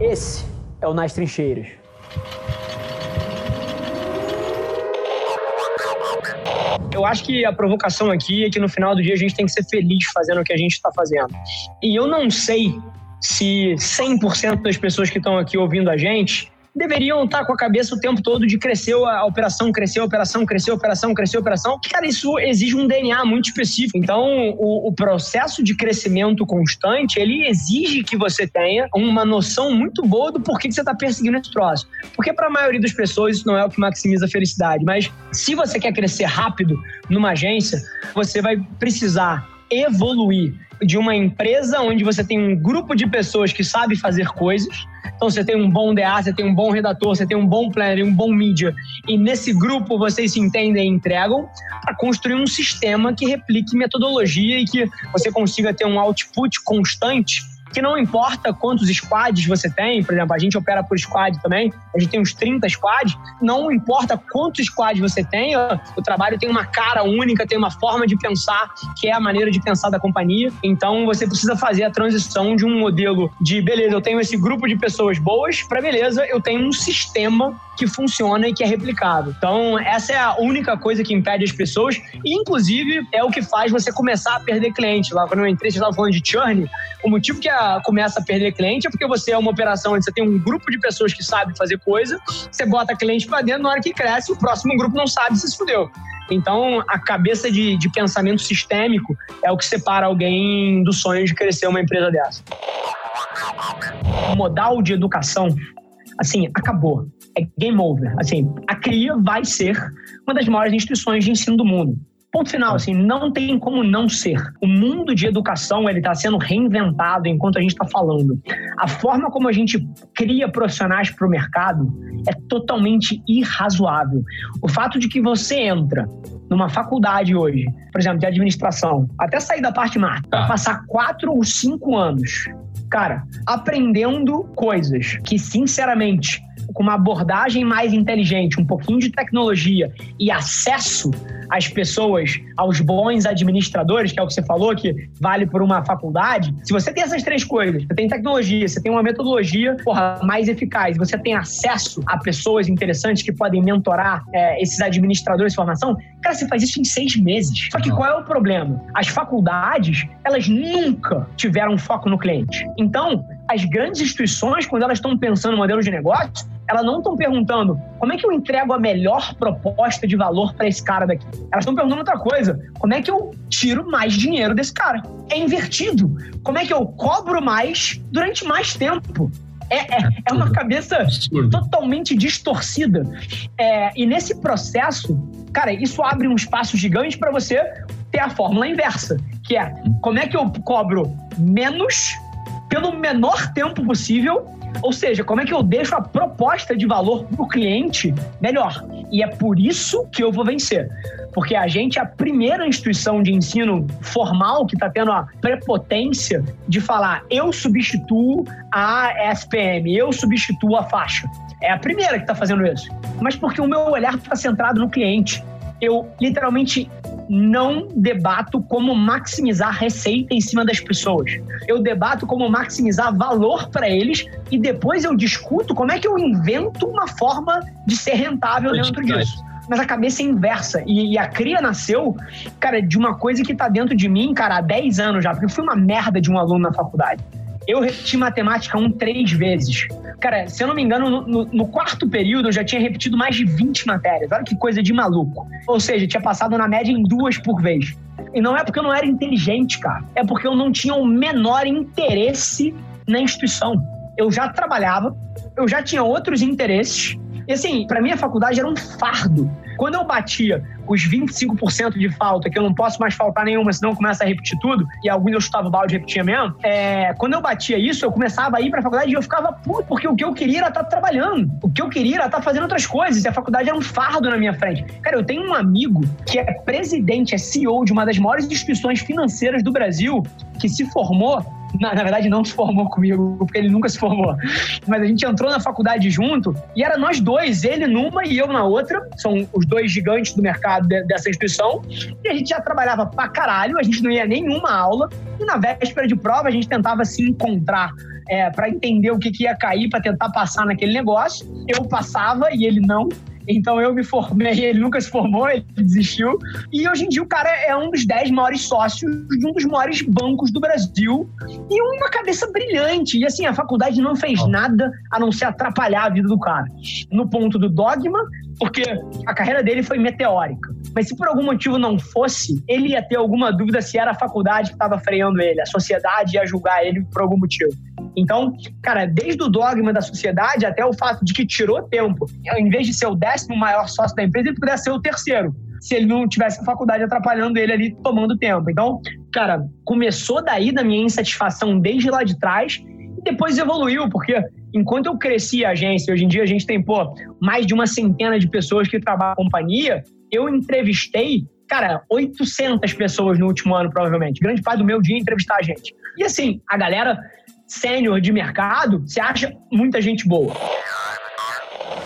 Esse é o Nas Trincheiras. Eu acho que a provocação aqui é que no final do dia a gente tem que ser feliz fazendo o que a gente está fazendo. E eu não sei se 100% das pessoas que estão aqui ouvindo a gente deveriam estar com a cabeça o tempo todo de crescer a operação, crescer a operação, crescer a operação, crescer a operação. Cara, isso exige um DNA muito específico. Então, o, o processo de crescimento constante, ele exige que você tenha uma noção muito boa do porquê que você está perseguindo esse troço. Porque para a maioria das pessoas isso não é o que maximiza a felicidade. Mas se você quer crescer rápido numa agência, você vai precisar evoluir de uma empresa onde você tem um grupo de pessoas que sabe fazer coisas. Então você tem um bom DA, você tem um bom redator, você tem um bom planner, um bom mídia, e nesse grupo vocês se entendem e entregam para construir um sistema que replique metodologia e que você consiga ter um output constante que não importa quantos squads você tem, por exemplo, a gente opera por squad também, a gente tem uns 30 squads, não importa quantos squads você tem, o trabalho tem uma cara única, tem uma forma de pensar, que é a maneira de pensar da companhia. Então você precisa fazer a transição de um modelo de, beleza, eu tenho esse grupo de pessoas boas, para beleza, eu tenho um sistema que funciona e que é replicável. Então, essa é a única coisa que impede as pessoas, e inclusive é o que faz você começar a perder cliente. Lá quando eu entrei, você estava falando de churn, o motivo que a, começa a perder cliente é porque você é uma operação onde você tem um grupo de pessoas que sabe fazer coisa, você bota cliente para dentro, na hora que cresce, o próximo grupo não sabe se se fudeu. Então, a cabeça de, de pensamento sistêmico é o que separa alguém do sonho de crescer uma empresa dessa. O modal de educação, assim, acabou é game over. Assim, a CRIA vai ser uma das maiores instituições de ensino do mundo. Ponto final, assim, não tem como não ser. O mundo de educação ele está sendo reinventado enquanto a gente está falando. A forma como a gente cria profissionais para o mercado é totalmente irrazoável. O fato de que você entra numa faculdade hoje, por exemplo, de administração, até sair da parte marca, tá. passar quatro ou cinco anos, cara, aprendendo coisas que, sinceramente, com uma abordagem mais inteligente, um pouquinho de tecnologia e acesso às pessoas, aos bons administradores, que é o que você falou, que vale por uma faculdade, se você tem essas três coisas, você tem tecnologia, você tem uma metodologia porra, mais eficaz, você tem acesso a pessoas interessantes que podem mentorar é, esses administradores de formação, cara, você faz isso em seis meses. Só que qual é o problema? As faculdades, elas nunca tiveram foco no cliente. Então, as grandes instituições, quando elas estão pensando no modelo de negócio, elas não estão perguntando como é que eu entrego a melhor proposta de valor para esse cara daqui. Elas estão perguntando outra coisa: como é que eu tiro mais dinheiro desse cara? É invertido. Como é que eu cobro mais durante mais tempo? É, é, é uma cabeça totalmente distorcida. É, e nesse processo, cara, isso abre um espaço gigante para você ter a fórmula inversa, que é como é que eu cobro menos pelo menor tempo possível ou seja, como é que eu deixo a proposta de valor para o cliente melhor? E é por isso que eu vou vencer. Porque a gente é a primeira instituição de ensino formal que está tendo a prepotência de falar eu substituo a SPM, eu substituo a faixa. É a primeira que está fazendo isso. Mas porque o meu olhar está centrado no cliente. Eu literalmente não debato como maximizar receita em cima das pessoas. Eu debato como maximizar valor para eles e depois eu discuto como é que eu invento uma forma de ser rentável dentro disso mas a cabeça é inversa. E, e, a cria nasceu, cara, de uma coisa que tá dentro de mim, cara, há 10 anos já, porque eu fui uma merda de um aluno na faculdade. Eu repeti matemática um três vezes. Cara, se eu não me engano, no, no, no, quarto período eu já tinha repetido mais de 20 matérias. Olha que coisa de maluco. Ou seja, tinha passado na média em duas por vez. E não é porque eu não era inteligente, cara. É porque eu não tinha o menor interesse na instituição. Eu já trabalhava, eu já tinha outros interesses. E assim, para mim a faculdade era um fardo. Quando eu batia os 25% de falta, que eu não posso mais faltar nenhuma, senão começa a repetir tudo, e alguns eu chutava o balde e repetia mesmo, é, quando eu batia isso, eu começava a ir pra faculdade e eu ficava puto, porque o que eu queria era estar tá trabalhando. O que eu queria era estar tá fazendo outras coisas, e a faculdade era um fardo na minha frente. Cara, eu tenho um amigo que é presidente, é CEO de uma das maiores instituições financeiras do Brasil, que se formou na, na, verdade não se formou comigo, porque ele nunca se formou. Mas a gente entrou na faculdade junto e era nós dois, ele numa e eu na outra. São os dois gigantes do mercado de, dessa instituição. E a gente já trabalhava pra caralho, a gente não ia nenhuma aula. E na véspera de prova a gente tentava se encontrar é, para entender o que, que ia cair, para tentar passar naquele negócio. Eu passava e ele não. Então eu me formei, ele nunca se formou, ele desistiu. E hoje em dia o cara é um dos dez maiores sócios de um dos maiores bancos do Brasil e uma cabeça brilhante. E assim, a faculdade não fez nada a não ser atrapalhar a vida do cara. No ponto do dogma, porque a carreira dele foi meteórica. Mas se por algum motivo não fosse, ele ia ter alguma dúvida se era a faculdade que estava freando ele, a sociedade ia julgar ele por algum motivo. Então, cara, desde o dogma da sociedade até o fato de que tirou tempo, em vez de ser o décimo maior sócio da empresa, ele pudesse ser o terceiro se ele não tivesse a faculdade atrapalhando ele ali, tomando tempo. Então, cara, começou daí da minha insatisfação desde lá de trás e depois evoluiu, porque enquanto eu cresci a agência, hoje em dia a gente tem, pô, mais de uma centena de pessoas que trabalham na companhia, eu entrevistei, cara, 800 pessoas no último ano, provavelmente. Grande parte do meu dia é entrevistar a gente. E assim, a galera sênior de mercado, você acha muita gente boa.